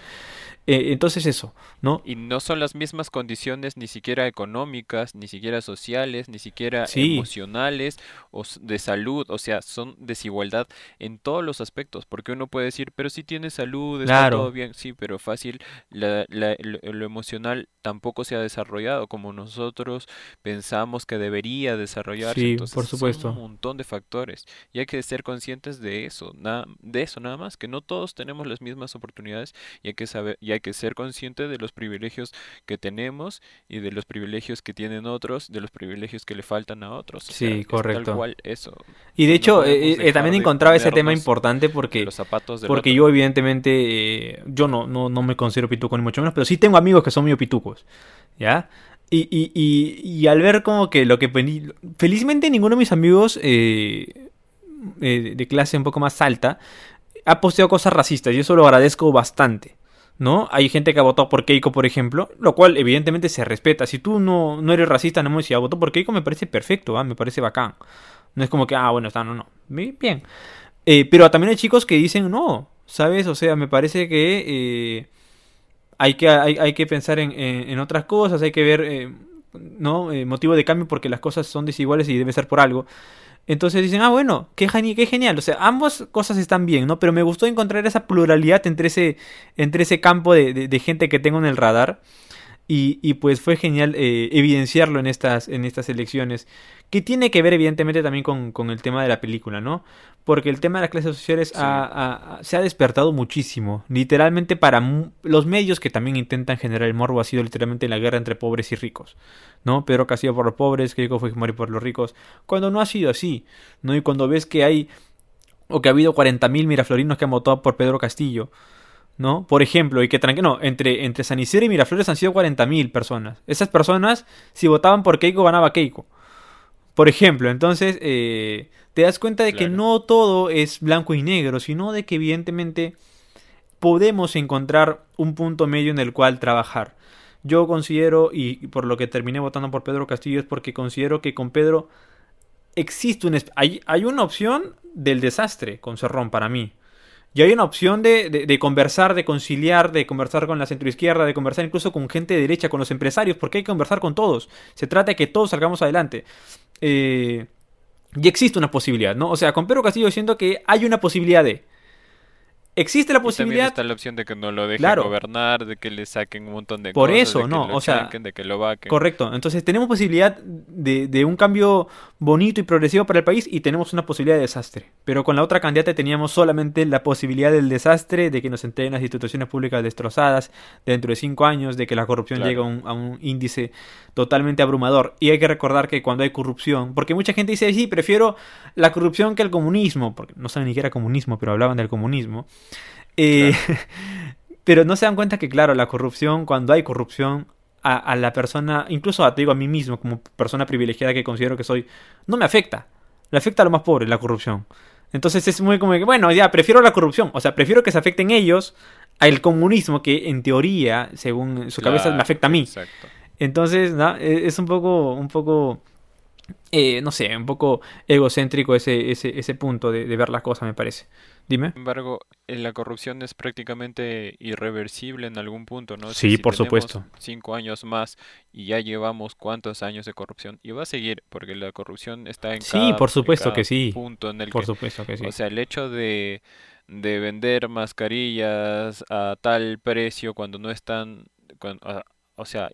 Eh, entonces eso, ¿no? Y no son las mismas condiciones ni siquiera económicas, ni siquiera sociales, ni siquiera Sí. emocionales o de salud. O sea, son desigualdad en todos los aspectos. Porque uno puede decir, pero si tienes salud, está Claro. todo bien. Sí, pero fácil, la- la- lo, lo emocional tampoco se ha desarrollado como nosotros pensamos que debería desarrollarse. Sí, Entonces, por son supuesto. un montón de factores. Y hay que ser conscientes de eso, nada, de eso nada más, que no todos tenemos las mismas oportunidades y hay que saber, y hay que ser consciente de los privilegios que tenemos y de los privilegios que tienen otros, de los privilegios que le faltan a otros. O sea, Sí, correcto. tal cual eso. Y de No hecho, eh, eh, también encontraba ese tema importante porque... los zapatos del Porque otro. yo evidentemente, eh, yo no, no, no me considero pituco ni mucho menos, pero sí tengo amigos que son medio pitucos, ¿ya? Y, y, y, y al ver como que lo que... Felizmente ninguno de mis amigos eh, eh, de clase un poco más alta ha posteado cosas racistas y eso lo agradezco bastante, ¿no? Hay gente que ha votado por Keiko, por ejemplo, lo cual evidentemente se respeta. Si tú no, no eres racista, no me decía, votó por Keiko, me parece perfecto, me parece bacán. No es como que, ah, bueno, está, no, no. Bi- Bien. Eh, pero también hay chicos que dicen, no, ¿sabes? O sea, me parece que eh, hay, que hay, hay que pensar en, en- otras cosas, hay que ver, eh, ¿no? Eh, motivo de cambio porque las cosas son desiguales y debe ser por algo. Entonces dicen, ah, bueno, qué, geni- qué genial. O sea, ambas cosas están bien, ¿no? Pero me gustó encontrar esa pluralidad entre ese, entre ese campo de, de- de gente que tengo en el radar. Y, y pues fue genial eh, evidenciarlo en estas, en estas elecciones. Que tiene que ver evidentemente también con, con el tema de la película, ¿no? Porque el tema de las clases sociales Sí. ha- ha- ha- se ha despertado muchísimo. Literalmente para los medios que también intentan generar el morbo ha sido literalmente la guerra entre pobres y ricos. ¿No? Pedro Castillo por los pobres, Keiko Fujimori por los ricos. Cuando no ha sido así. ¿No? Y cuando ves que hay... O que ha habido 40.000 miraflorinos que han votado por Pedro Castillo. ¿no? Por ejemplo, y que no, entre, entre San Isidro y Miraflores han sido 40.000 personas. Esas personas, si votaban por Keiko, ganaba Keiko. Por ejemplo, entonces eh, te das cuenta de que no todo es blanco y negro, sino de que evidentemente podemos encontrar un punto medio en el cual trabajar. Yo considero, y por lo que terminé votando por Pedro Castillo, es porque considero que con Pedro existe un... Hay, hay una opción del desastre con Cerrón para mí. Y hay una opción de, de, conversar, de conciliar, de conversar con la centroizquierda, de conversar incluso con gente de derecha, con los empresarios, porque hay que conversar con todos. Se trata de que todos salgamos adelante. Eh, y existe una posibilidad, ¿no? O sea, con Pedro Castillo siento que hay una posibilidad de existe la posibilidad. está la opción de que no lo dejen gobernar, de que le saquen un montón de Por cosas. eso, de no, o sea. de que lo vaquen. Correcto. Entonces tenemos posibilidad de, de, un cambio bonito y progresivo para el país y tenemos una posibilidad de desastre. Pero con la otra candidata teníamos solamente la posibilidad del desastre, de que nos entreguen las instituciones públicas destrozadas dentro de cinco años, de que la corrupción llegue a un, a un índice totalmente abrumador. Y hay que recordar que cuando hay corrupción, porque mucha gente dice, sí, prefiero la corrupción que el comunismo, porque no saben ni qué era comunismo, pero hablaban del comunismo. Eh, pero no se dan cuenta que, claro, la corrupción, cuando hay corrupción, a, la persona, incluso a, te digo a mí mismo, como persona privilegiada que considero que soy, no me afecta. Le afecta a los más pobres la corrupción. Entonces es muy como que, bueno, ya, prefiero la corrupción. O sea, prefiero que se afecten ellos al comunismo que en teoría, según su cabeza, me afecta a mí. Entonces, e, es un poco, un poco, eh, no sé, un poco egocéntrico ese, ese, ese punto de, de ver las cosas, me parece. Dime. Sin embargo, la corrupción es prácticamente irreversible en algún punto, ¿no? Sí, por supuesto. Cinco años más y ya llevamos cuántos años de corrupción y va a seguir porque la corrupción está en sí, por supuesto que sí. punto en el por que, supuesto que sí. O sea, el hecho de, de vender mascarillas a tal precio cuando no están, o sea,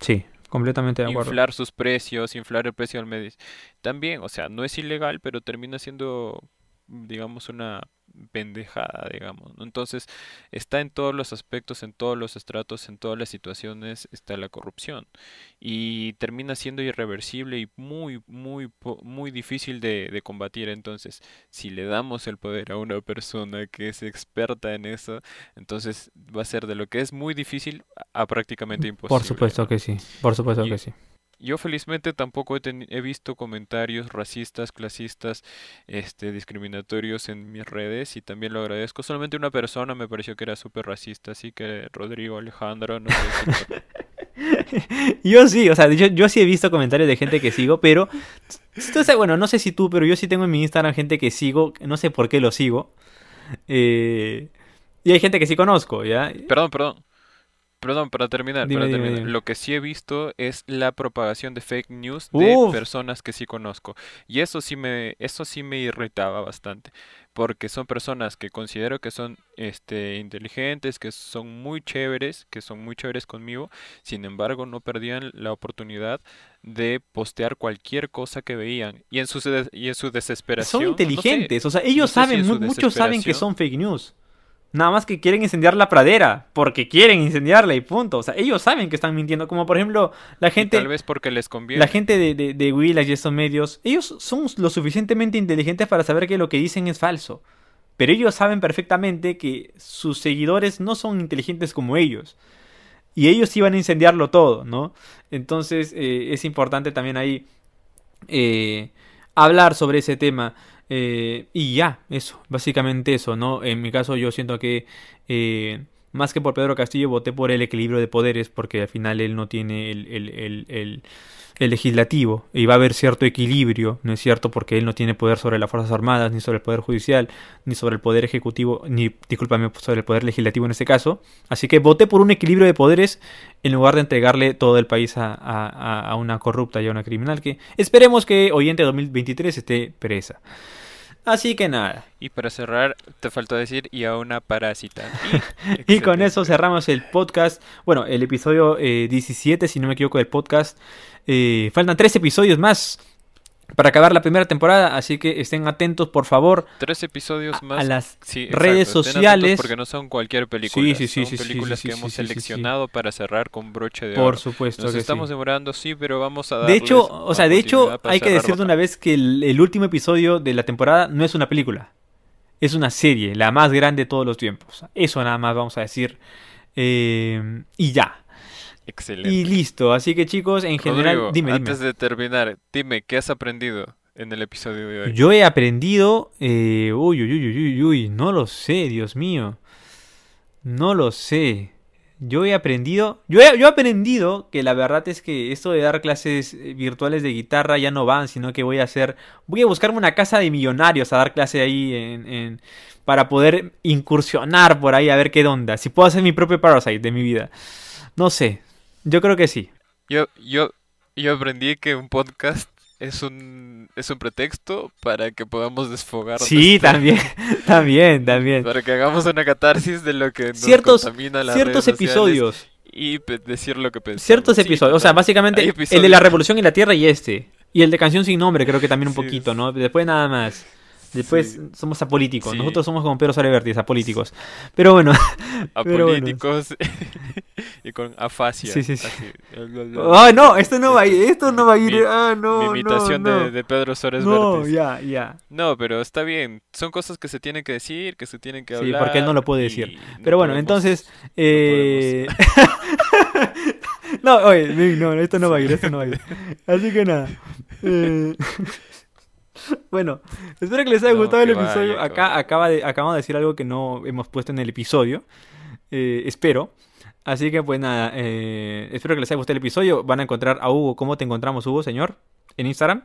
sí. Completamente de acuerdo. Inflar sus precios, inflar el precio del medio. También, o sea, no es ilegal, pero termina siendo digamos, una pendejada, digamos. Entonces, está en todos los aspectos, en todos los estratos, en todas las situaciones, está la corrupción. Y termina siendo irreversible y muy, muy, muy difícil de, de, combatir. Entonces, si le damos el poder a una persona que es experta en eso, entonces va a ser de lo que es muy difícil a prácticamente imposible. Por supuesto que sí, por supuesto que sí. Yo felizmente tampoco he, visto comentarios racistas, clasistas, este, discriminatorios en mis redes y también lo agradezco. Solamente una persona me pareció que era súper racista, así que Rodrigo Alejandro, no sé yo sí, o sea, yo, yo, sí he visto comentarios de gente que sigo, pero... Entonces, bueno, no sé si tú, pero yo sí tengo en mi Instagram gente que sigo, no sé por qué lo sigo. Eh, y hay gente que sí conozco, ¿ya? Perdón, perdón. Perdón, para terminar, lo que sí he visto es la propagación de fake news de personas que sí conozco. Y eso sí me, eso sí me irritaba bastante. Porque son personas que considero que son este, inteligentes, que son muy chéveres, que son muy chéveres conmigo. Sin embargo, no perdían la oportunidad de postear cualquier cosa que veían. Y en su, y en su desesperación. Son inteligentes, o sea, ellos saben, muchos saben que son fake news. Nada más que quieren incendiar la pradera, porque quieren incendiarla y punto. O sea, ellos saben que están mintiendo. Como por ejemplo, la gente. tal vez porque les conviene. La gente de, de, de y estos medios, ellos son lo suficientemente inteligentes para saber que lo que dicen es falso. Pero ellos saben perfectamente que sus seguidores no son inteligentes como ellos. Y ellos iban a incendiarlo todo, ¿no? Entonces eh, es importante también ahí eh, hablar sobre ese tema. Eh, y ya, eso, básicamente eso, ¿no? En mi caso yo siento que eh, más que por Pedro Castillo voté por el equilibrio de poderes porque al final él no tiene el, el, el, el, legislativo y va a haber cierto equilibrio, ¿no es cierto? Porque él no tiene poder sobre las Fuerzas Armadas, ni sobre el Poder Judicial, ni sobre el Poder Ejecutivo, ni, discúlpame, sobre el Poder Legislativo en este caso. Así que voté por un equilibrio de poderes en lugar de entregarle todo el país a, a, a una corrupta y a una criminal que esperemos que hoy en 2023 esté presa. Así que nada. Y para cerrar, te faltó decir y a una parásita. Y, con eso cerramos el podcast. Bueno, el episodio 17, eh, si no me equivoco, del podcast. Eh, faltan tres episodios más para acabar la primera temporada, así que estén atentos, por favor. Tres episodios más. A las redes sociales. Porque no son cualquier película. Sí, sí, sí. Son películas que hemos seleccionado para cerrar con broche de Por supuesto. Nos estamos demorando, sí, pero vamos a De hecho, o sea, de hecho, hay que decir de una vez que el, último episodio de la temporada no es una película. Es una serie, la más grande de todos los tiempos. Eso nada más vamos a decir. Eh, y ya. Excelente. Y listo. Así que chicos, en general, dime, Antes de terminar, dime, ¿qué has aprendido en el episodio de hoy? Yo he aprendido... Eh, uy, uy, uy, uy, uy, no lo sé, Dios mío. No lo sé. yo he aprendido, yo he, yo he aprendido que la verdad es que esto de dar clases eh, virtuales de guitarra ya no van, sino que voy a hacer, voy a buscarme una casa de millonarios a dar clase ahí en, en- para poder incursionar por ahí a ver qué onda, si puedo hacer mi propio Parasite de mi vida. No sé, yo creo que sí. Yo, yo, yo aprendí que un podcast es un, es un pretexto para que podamos desfogar Sí, también, también, también. Para que hagamos una catarsis de lo que nos Ciertos, contamina las ciertos redes episodios. y decir lo que pensamos. Ciertos Sí, episodios, o sea, básicamente el de la Revolución y la Tierra y este. Y el de Canción sin Nombre, creo que también un Sí, poquito, ¿no? Después nada más. Después Sí. somos apolíticos. Sí. Nosotros somos como Pedro Solevertis, apolíticos. Pero bueno. a pero bueno. y con afasia. Sí, sí, sí. ¡Ah, no! Esto no va a ir. Esto no va a ir. Mi- ah, no. Mi imitación no, no. De, de Pedro Suárez No, Vértiz. ya, ya. No, pero está bien. Son cosas que se tienen que decir, que se tienen que Sí, hablar. porque él no lo puede decir. no Pero bueno, podemos- entonces. Eh... no, oye, no, esto no va a ir, esto no va a ir. Así que nada. Eh, Bueno, espero que les haya No, gustado el vaya, episodio. Acá acaba de, acabamos de decir algo que no hemos puesto en el episodio. Eh, espero. Así que pues nada, eh, espero que les haya gustado el episodio. Van a encontrar a Hugo. ¿Cómo te encontramos, Hugo, señor? En Instagram.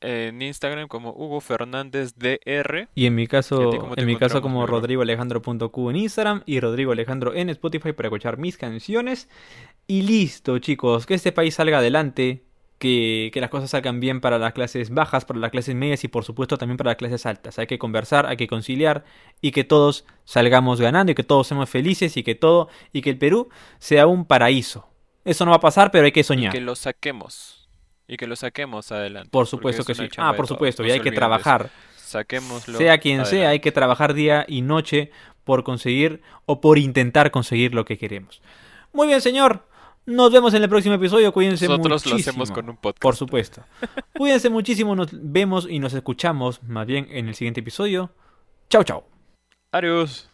En Instagram como Hugo Fernández DR. Y en mi ¿Y a caso, en mi caso como rodrigoalejandro.q en Instagram y Rodrigo Alejandro en Spotify para escuchar mis canciones. Y listo, chicos, que este país salga adelante, que, que las cosas salgan bien para las clases bajas, para las clases medias y por supuesto también para las clases altas. Hay que conversar, hay que conciliar y que todos salgamos ganando y que todos seamos felices y que todo y que el Perú sea un paraíso. Eso no va a pasar, pero hay que Y soñar. que lo saquemos. Y que lo saquemos adelante. Por supuesto es que sí. Ah, por supuesto, no y hay que trabajar. Saquémoslo. Sea quien sea, hay que trabajar día y noche por conseguir o por intentar conseguir lo que queremos. Muy bien, señor. Nos vemos en el próximo episodio. Cuídense Nosotros muchísimo. lo hacemos con un podcast. Por supuesto. Cuídense muchísimo. Nos vemos y nos escuchamos más bien en el siguiente episodio. Chau, chau. Adiós.